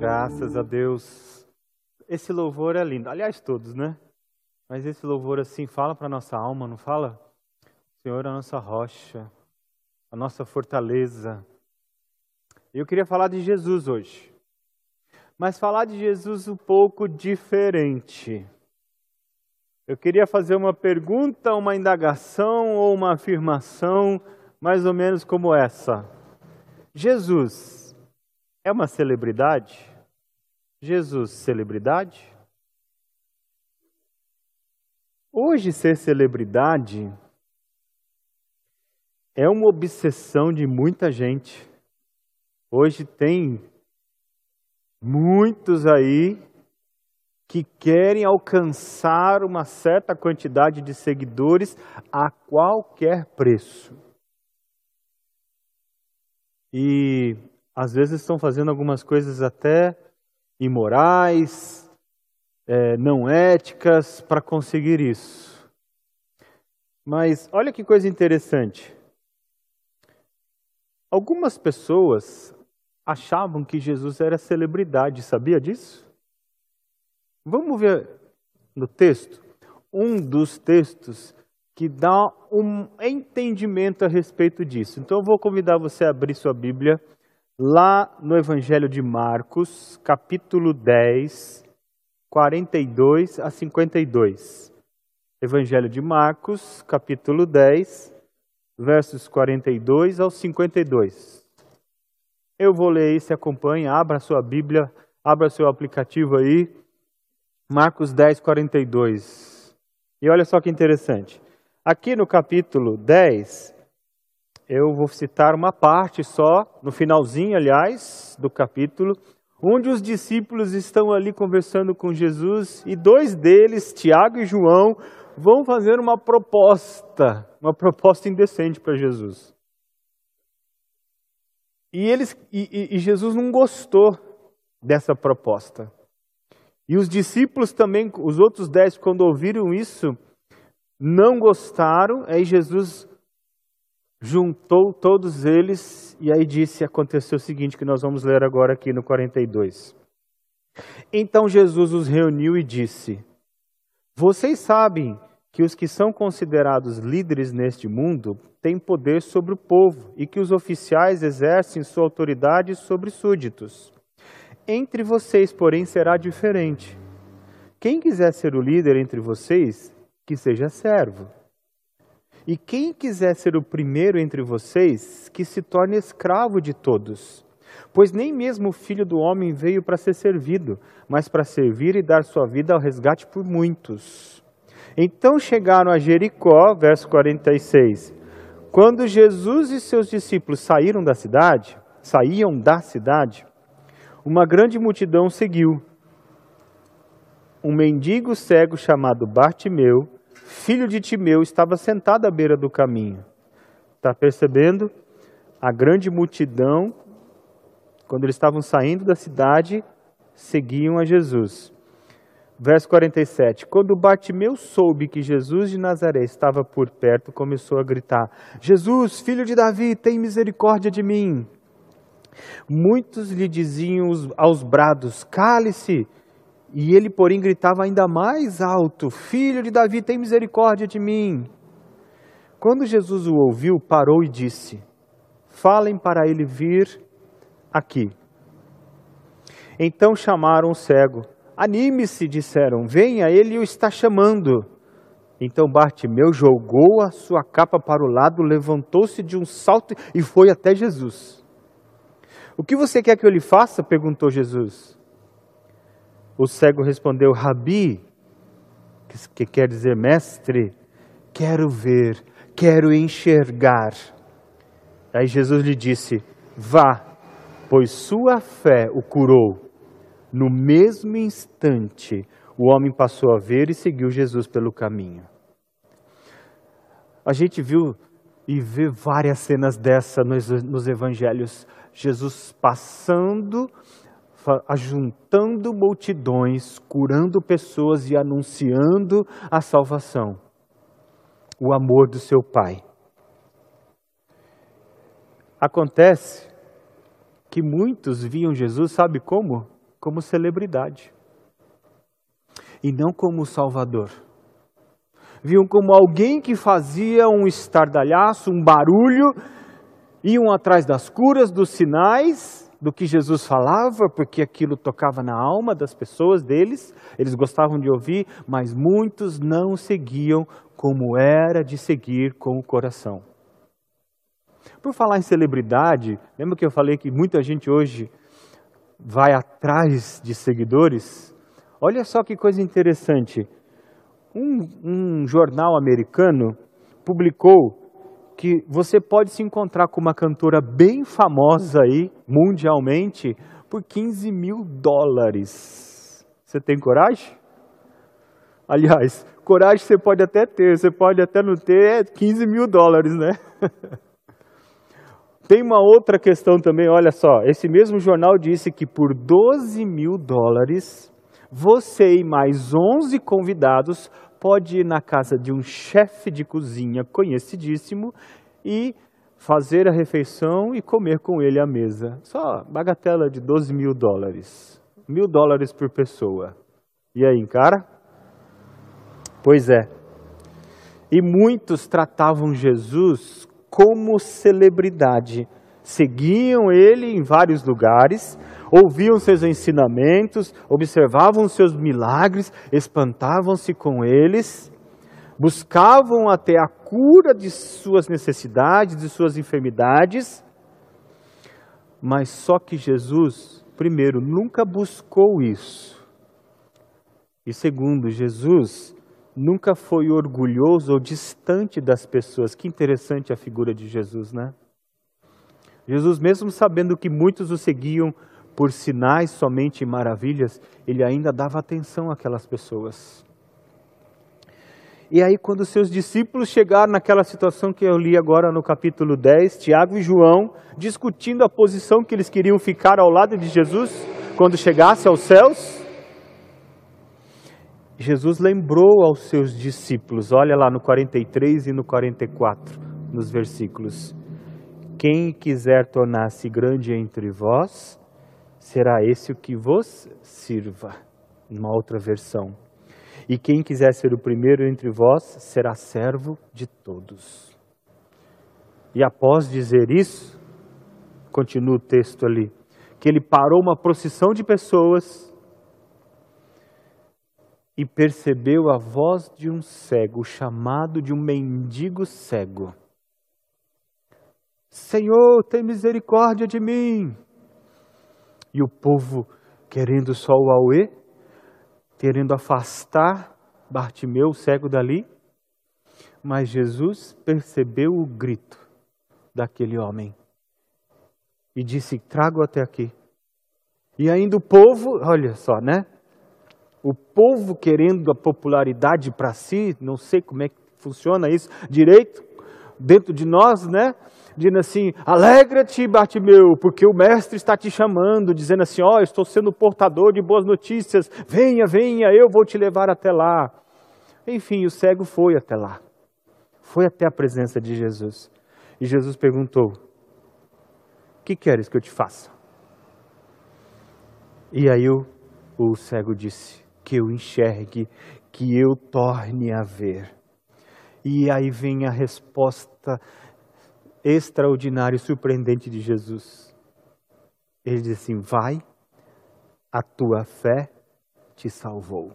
Graças a Deus. Esse louvor é lindo. Aliás, todos, né? Mas esse louvor assim fala para nossa alma, não fala? Senhor, a nossa rocha, a nossa fortaleza. Eu queria falar de Jesus hoje. Mas falar de Jesus um pouco diferente. Eu queria fazer uma pergunta, uma indagação ou uma afirmação mais ou menos como essa. Jesus é uma celebridade? Jesus, celebridade? Hoje, ser celebridade é uma obsessão de muita gente. Hoje tem muitos aí que querem alcançar uma certa quantidade de seguidores a qualquer preço. E às vezes estão fazendo algumas coisas até imorais, é, não éticas para conseguir isso. Mas olha que coisa interessante. Algumas pessoas achavam que Jesus era celebridade, sabia disso? Vamos ver no texto, um dos textos que dá um entendimento a respeito disso. Então eu vou convidar você a abrir sua Bíblia lá no Evangelho de Marcos, capítulo 10, 42 a 52. Evangelho de Marcos, capítulo 10, versos 42 ao 52. Eu vou ler se acompanha, abra sua Bíblia, abra seu aplicativo aí, Marcos 10, 42. E olha só que interessante. Aqui no capítulo 10, eu vou citar uma parte só, no finalzinho, aliás, do capítulo, onde os discípulos estão ali conversando com Jesus e dois deles, Tiago e João, vão fazer uma proposta, uma proposta indecente para Jesus. E, eles, e, e Jesus não gostou dessa proposta. E os discípulos também, os outros dez, quando ouviram isso, não gostaram. Aí Jesus juntou todos eles e aí disse: aconteceu o seguinte, que nós vamos ler agora aqui no 42. Então Jesus os reuniu e disse: Vocês sabem que os que são considerados líderes neste mundo têm poder sobre o povo e que os oficiais exercem sua autoridade sobre súditos. Entre vocês, porém, será diferente. Quem quiser ser o líder entre vocês, que seja servo. E quem quiser ser o primeiro entre vocês, que se torne escravo de todos. Pois nem mesmo o filho do homem veio para ser servido, mas para servir e dar sua vida ao resgate por muitos. Então chegaram a Jericó, verso 46. Quando Jesus e seus discípulos saíram da cidade, saíam da cidade, uma grande multidão seguiu. Um mendigo cego chamado Bartimeu filho de Timeu, estava sentado à beira do caminho. Está percebendo? A grande multidão, quando eles estavam saindo da cidade, seguiam a Jesus. Verso 47. Quando Bartimeu soube que Jesus de Nazaré estava por perto, começou a gritar: Jesus, filho de Davi, tem misericórdia de mim. Muitos lhe diziam aos brados: Cale-se. E ele, porém, gritava ainda mais alto: Filho de Davi, tem misericórdia de mim. Quando Jesus o ouviu, parou e disse: Falem para ele vir aqui. Então chamaram o cego. Anime-se, disseram, venha, ele o está chamando. Então Bartimeu jogou a sua capa para o lado, levantou-se de um salto e foi até Jesus. O que você quer que eu lhe faça? perguntou Jesus. O cego respondeu: Rabi, que quer dizer mestre, quero ver, quero enxergar. Aí Jesus lhe disse: Vá, pois sua fé o curou. No mesmo instante, o homem passou a ver e seguiu Jesus pelo caminho. A gente viu e vê várias cenas dessa nos, nos evangelhos. Jesus passando ajuntando multidões, curando pessoas e anunciando a salvação, o amor do seu Pai. Acontece que muitos viam Jesus, sabe como? como celebridade e não como Salvador. Viam como alguém que fazia um estardalhaço, um barulho, iam atrás das curas, dos sinais, do que Jesus falava, porque aquilo tocava na alma das pessoas deles, eles gostavam de ouvir, mas muitos não seguiam como era de seguir com o coração. Por falar em celebridade, lembra que eu falei que muita gente hoje vai atrás de seguidores? Olha só que coisa interessante. Um, um jornal americano publicou que você pode se encontrar com uma cantora bem famosa aí, mundialmente, por 15 mil dólares. Você tem coragem? Aliás, coragem você pode até ter, você pode até não ter, é 15 mil dólares, né? Tem uma outra questão também, olha só. Esse mesmo jornal disse que por 12 mil dólares, você e mais 11 convidados pode ir na casa de um chefe de cozinha conhecidíssimo e fazer a refeição e comer com ele à mesa. Só bagatela de 12 mil dólares. Mil dólares por pessoa. E aí, cara? Pois é. E muitos tratavam Jesus como celebridade. Seguiam ele em vários lugares, ouviam seus ensinamentos, observavam seus milagres, espantavam-se com eles, buscavam até a cura de suas necessidades, de suas enfermidades, mas só que Jesus, primeiro, nunca buscou isso. E segundo, Jesus nunca foi orgulhoso ou distante das pessoas. Que interessante a figura de Jesus, né? Jesus, mesmo sabendo que muitos o seguiam por sinais somente e maravilhas, ele ainda dava atenção àquelas pessoas. E aí, quando seus discípulos chegaram naquela situação que eu li agora no capítulo 10, Tiago e João discutindo a posição que eles queriam ficar ao lado de Jesus quando chegasse aos céus, Jesus lembrou aos seus discípulos, olha lá no 43 e no 44, nos versículos: Quem quiser tornar-se grande entre vós, será esse o que vos sirva. Uma outra versão. E quem quiser ser o primeiro entre vós, será servo de todos. E após dizer isso, continua o texto ali, que ele parou uma procissão de pessoas e percebeu a voz de um cego, chamado de um mendigo cego. Senhor, tem misericórdia de mim. E o povo, querendo só o auê, querendo afastar Bartimeu, cego dali, mas Jesus percebeu o grito daquele homem e disse: Trago até aqui. E ainda o povo, olha só, né? o povo querendo a popularidade para si, não sei como é que funciona isso direito, dentro de nós, né? Dizendo assim: alegra-te, Bartimeu, porque o mestre está te chamando, dizendo assim: ó, oh, estou sendo portador de boas notícias, venha, venha, eu vou te levar até lá. Enfim, o cego foi até lá, foi até a presença de Jesus. E Jesus perguntou: que queres que eu te faça? E aí o, o cego disse: que eu enxergue, que eu torne a ver. E aí vem a resposta extraordinária e surpreendente de Jesus. Ele diz assim: Vai, a tua fé te salvou.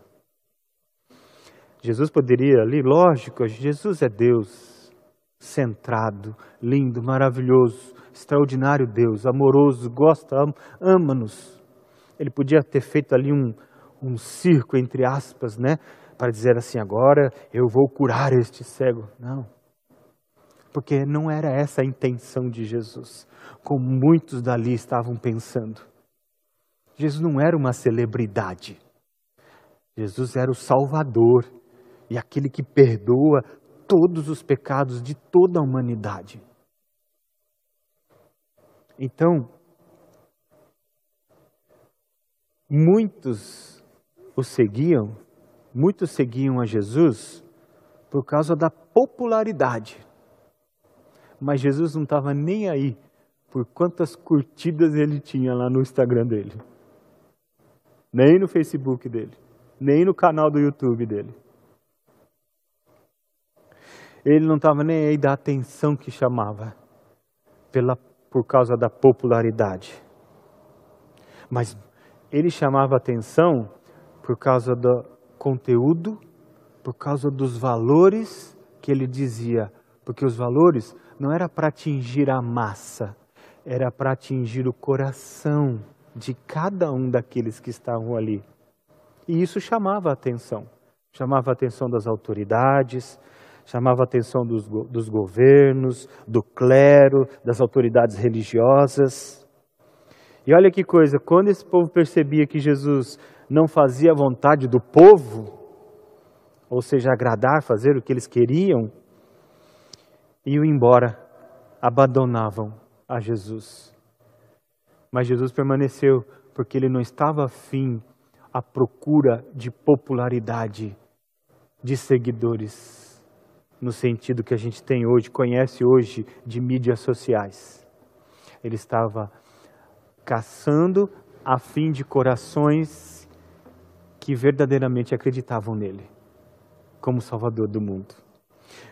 Jesus poderia ali, lógico, Jesus é Deus, centrado, lindo, maravilhoso, extraordinário Deus, amoroso, gosta, ama-nos. Ele podia ter feito ali um, um circo, entre aspas, né? Para dizer assim, agora eu vou curar este cego. Não. Porque não era essa a intenção de Jesus, como muitos dali estavam pensando. Jesus não era uma celebridade. Jesus era o Salvador e aquele que perdoa todos os pecados de toda a humanidade. Então, muitos o seguiam, muitos seguiam a Jesus por causa da popularidade. Mas Jesus não estava nem aí por quantas curtidas ele tinha lá no Instagram dele. nem no Facebook dele, nem no canal do YouTube dele. Ele não estava nem aí da atenção que chamava, pela, por causa da popularidade. Mas ele chamava atenção por causa do conteúdo, por causa dos valores que ele dizia, porque os valores não era para atingir a massa, era para atingir o coração de cada um daqueles que estavam ali. E isso chamava a atenção. Chamava a atenção das autoridades, chamava a atenção dos, dos governos, do clero, das autoridades religiosas. E olha que coisa, quando esse povo percebia que Jesus não fazia a vontade do povo, ou seja, agradar, fazer o que eles queriam, iam embora, abandonavam a Jesus. Mas Jesus permaneceu porque ele não estava afim à procura de popularidade, de seguidores, no sentido que a gente tem hoje, conhece hoje de mídias sociais. Ele estava caçando a fim de corações que verdadeiramente acreditavam nele como Salvador do mundo.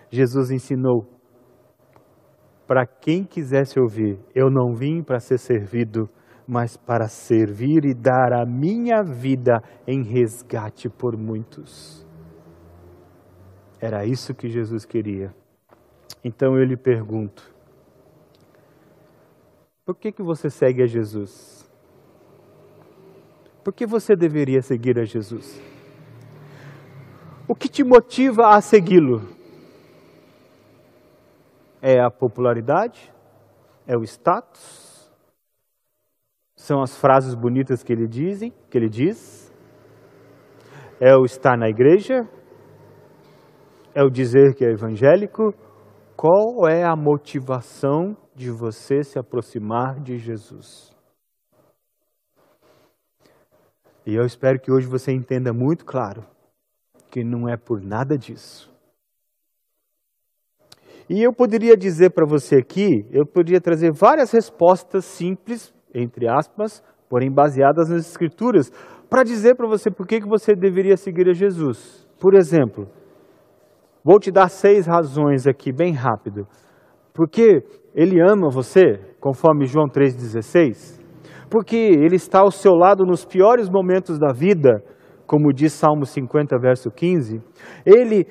Jesus ensinou para quem quisesse ouvir: Eu não vim para ser servido, mas para servir e dar a minha vida em resgate por muitos. Era isso que Jesus queria. Então eu lhe pergunto: por que, que você segue a Jesus? Por que você deveria seguir a Jesus? O que te motiva a segui-lo? É a popularidade? É o status? São as frases bonitas que ele dizem, que ele diz? É o estar na igreja? É o dizer que é evangélico? Qual é a motivação de você se aproximar de Jesus? E eu espero que hoje você entenda muito claro que não é por nada disso. E eu poderia dizer para você aqui, eu poderia trazer várias respostas simples, entre aspas, porém baseadas nas Escrituras, para dizer para você por que, que você deveria seguir a Jesus. Por exemplo, vou te dar seis razões aqui, bem rápido. Porque Ele ama você, conforme João 3,16. Porque Ele está ao seu lado nos piores momentos da vida, como diz Salmo 50, verso 15, ele,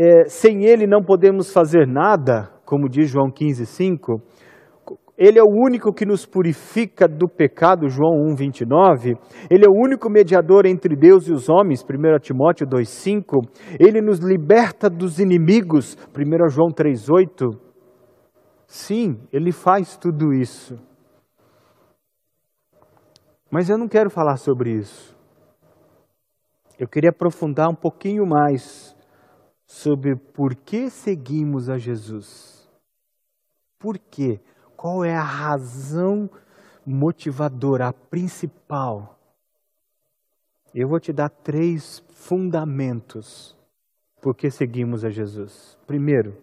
é, sem ele não podemos fazer nada, como diz João 15, 5, ele é o único que nos purifica do pecado, João 1, 29. Ele é o único mediador entre Deus e os homens, 1 Timóteo 2, 5. Ele nos liberta dos inimigos, 1 João 3, 8. Sim, ele faz tudo isso. Mas eu não quero falar sobre isso. Eu queria aprofundar um pouquinho mais sobre por que seguimos a Jesus. Por quê? Qual é a razão motivadora, a principal? Eu vou te dar três fundamentos por que seguimos a Jesus. Primeiro,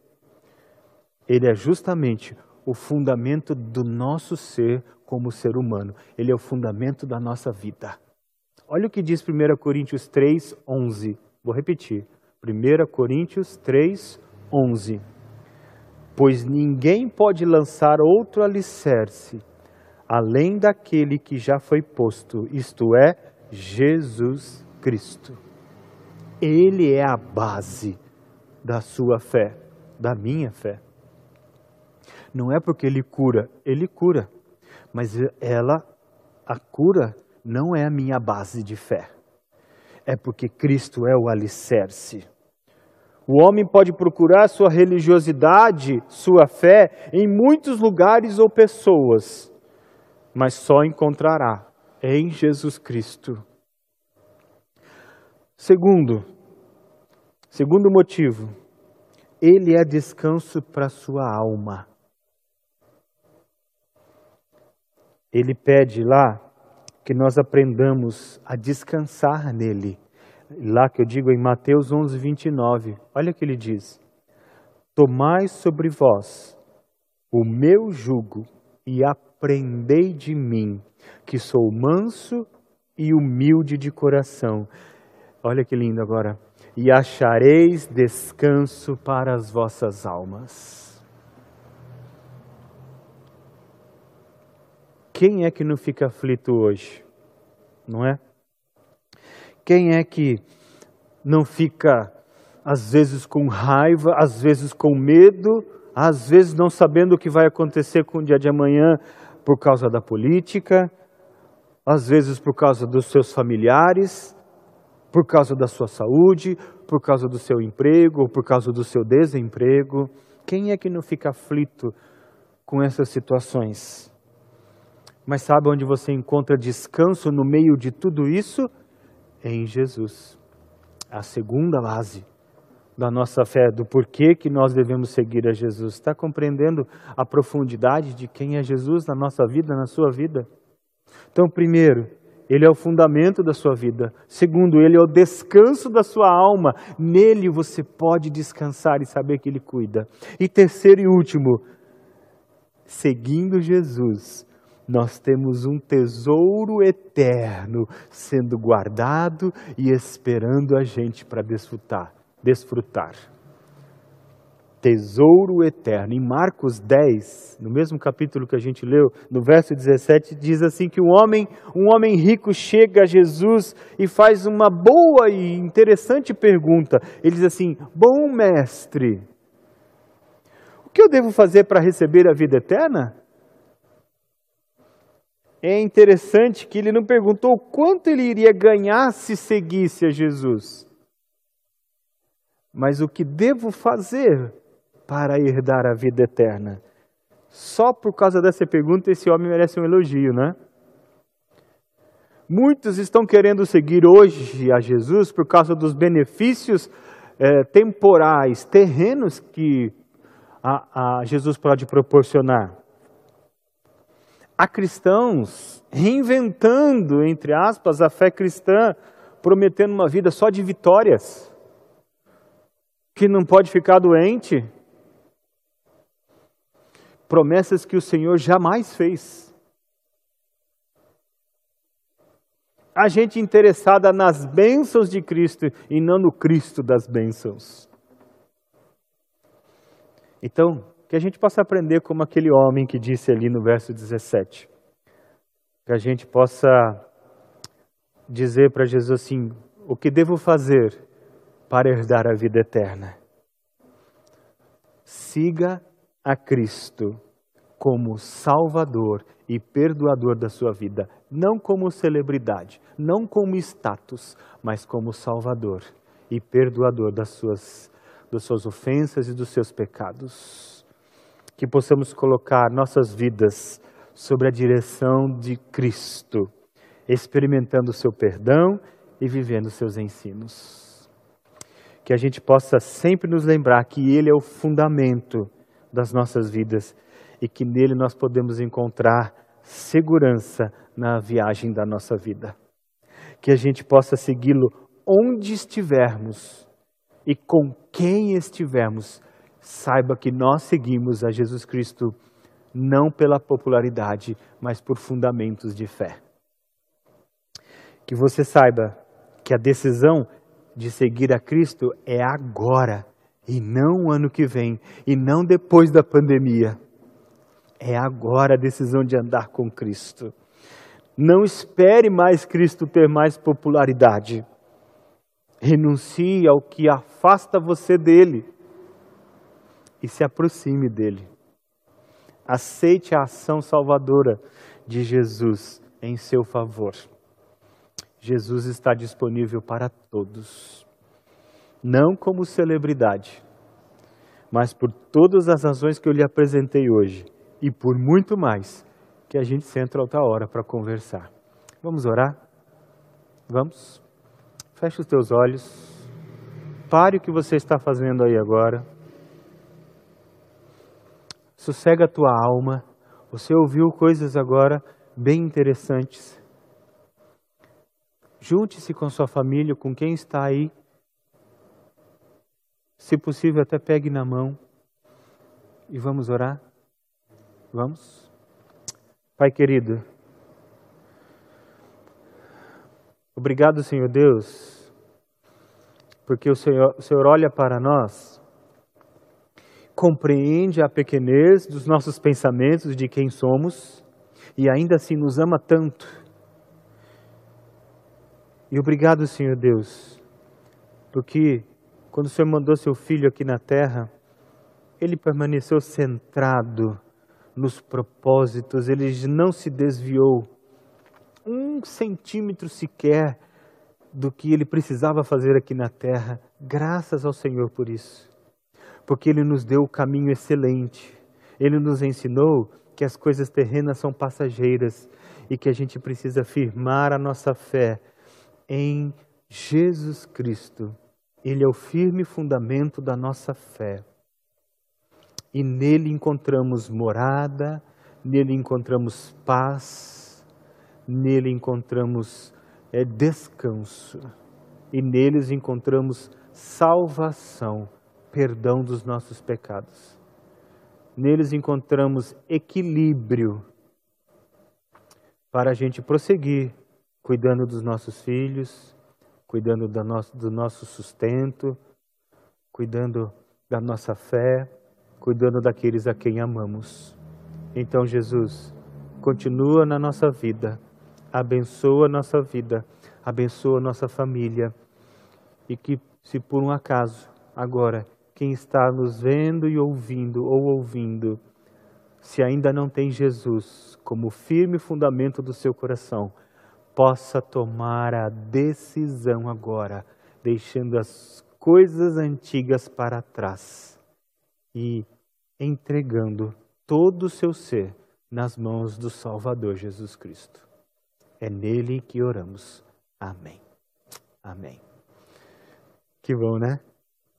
ele é justamente o fundamento do nosso ser como ser humano. Ele é o fundamento da nossa vida. Olha o que diz 1 Coríntios 3, 11. Vou repetir. 1 Coríntios 3, 11. Pois ninguém pode lançar outro alicerce além daquele que já foi posto, isto é, Jesus Cristo. Ele é a base da sua fé, da minha fé. Não é porque ele cura, ele cura, mas ela, a cura, não é a minha base de fé. É porque Cristo é o alicerce. O homem pode procurar sua religiosidade, sua fé, em muitos lugares ou pessoas, mas só encontrará em Jesus Cristo. Segundo, segundo motivo, ele é descanso para sua alma. Ele pede lá que nós aprendamos a descansar nele. Lá que eu digo em Mateus 11, 29, olha o que ele diz: Tomai sobre vós o meu jugo e aprendei de mim, que sou manso e humilde de coração. Olha que lindo agora. E achareis descanso para as vossas almas. Quem é que não fica aflito hoje? Não é? Quem é que não fica, às vezes, com raiva, às vezes com medo, às vezes não sabendo o que vai acontecer com o dia de amanhã por causa da política, às vezes por causa dos seus familiares, por causa da sua saúde, por causa do seu emprego, ou por causa do seu desemprego. Quem é que não fica aflito com essas situações? Mas sabe onde você encontra descanso no meio de tudo isso? Em Jesus. A segunda base da nossa fé, do porquê que nós devemos seguir a Jesus. Está compreendendo a profundidade de quem é Jesus na nossa vida, na sua vida? Então, primeiro, ele é o fundamento da sua vida. Segundo, ele é o descanso da sua alma. Nele você pode descansar e saber que ele cuida. E terceiro e último, seguindo Jesus, nós temos um tesouro eterno sendo guardado e esperando a gente para desfrutar, desfrutar. Tesouro eterno. Em Marcos 10, no mesmo capítulo que a gente leu, no verso 17, diz assim que um homem, um homem rico chega a Jesus e faz uma boa e interessante pergunta. Ele diz assim: "Bom mestre, o que eu devo fazer para receber a vida eterna?" É interessante que ele não perguntou quanto ele iria ganhar se seguisse a Jesus, mas o que devo fazer para herdar a vida eterna. Só por causa dessa pergunta, esse homem merece um elogio, né? Muitos estão querendo seguir hoje a Jesus por causa dos benefícios é, temporais, terrenos que a, a Jesus pode proporcionar. Há cristãos reinventando, entre aspas, a fé cristã, prometendo uma vida só de vitórias, que não pode ficar doente. Promessas que o Senhor jamais fez. A gente interessada nas bênçãos de Cristo e não no Cristo das bênçãos. Então, que a gente possa aprender como aquele homem que disse ali no verso 17. Que a gente possa dizer para Jesus assim: o que devo fazer para herdar a vida eterna? Siga a Cristo como Salvador e perdoador da sua vida, não como celebridade, não como status, mas como Salvador e perdoador das suas, das suas ofensas e dos seus pecados que possamos colocar nossas vidas sobre a direção de Cristo, experimentando o seu perdão e vivendo os seus ensinos. Que a gente possa sempre nos lembrar que Ele é o fundamento das nossas vidas e que nele nós podemos encontrar segurança na viagem da nossa vida. Que a gente possa segui-lo onde estivermos e com quem estivermos saiba que nós seguimos a Jesus Cristo não pela popularidade, mas por fundamentos de fé. Que você saiba que a decisão de seguir a Cristo é agora e não o ano que vem e não depois da pandemia. É agora a decisão de andar com Cristo. Não espere mais Cristo ter mais popularidade. Renuncie ao que afasta você dele e se aproxime dele. Aceite a ação salvadora de Jesus em seu favor. Jesus está disponível para todos, não como celebridade, mas por todas as razões que eu lhe apresentei hoje e por muito mais que a gente senta outra hora para conversar. Vamos orar? Vamos? Feche os teus olhos. Pare o que você está fazendo aí agora sossega a tua alma. Você ouviu coisas agora bem interessantes. Junte-se com sua família, com quem está aí. Se possível, até pegue na mão e vamos orar. Vamos? Pai querido, Obrigado, Senhor Deus, porque o Senhor, o Senhor olha para nós, compreende a pequenez dos nossos pensamentos, de quem somos, e ainda assim nos ama tanto. E obrigado, Senhor Deus, porque quando o Senhor mandou seu filho aqui na terra, ele permaneceu centrado nos propósitos, ele não se desviou um centímetro sequer do que ele precisava fazer aqui na terra. Graças ao Senhor por isso, porque ele nos deu o caminho excelente, ele nos ensinou que as coisas terrenas são passageiras e que a gente precisa firmar a nossa fé em Jesus Cristo. Ele é o firme fundamento da nossa fé. E nele encontramos morada, nele encontramos paz, nele encontramos é, descanso. E neles encontramos salvação, perdão dos nossos pecados. Neles encontramos equilíbrio para a gente prosseguir cuidando dos nossos filhos, cuidando do nosso, do nosso sustento, cuidando da nossa fé cuidando daqueles a quem amamos. Então, Jesus, continua na nossa vida, abençoa a nossa vida, abençoa a nossa família. E que, se por um acaso, agora, quem está nos vendo e ouvindo ou ouvindo, se ainda não tem Jesus como firme fundamento do seu coração, possa tomar a decisão agora, deixando as coisas antigas para trás e entregando todo o seu ser nas mãos do Salvador Jesus Cristo. É nele que oramos. Amém. Amém. Que bom, né?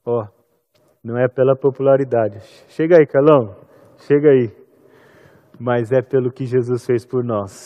Ó, oh, não é pela popularidade. Chega aí, Calão. Chega aí. Mas é pelo que Jesus fez por nós.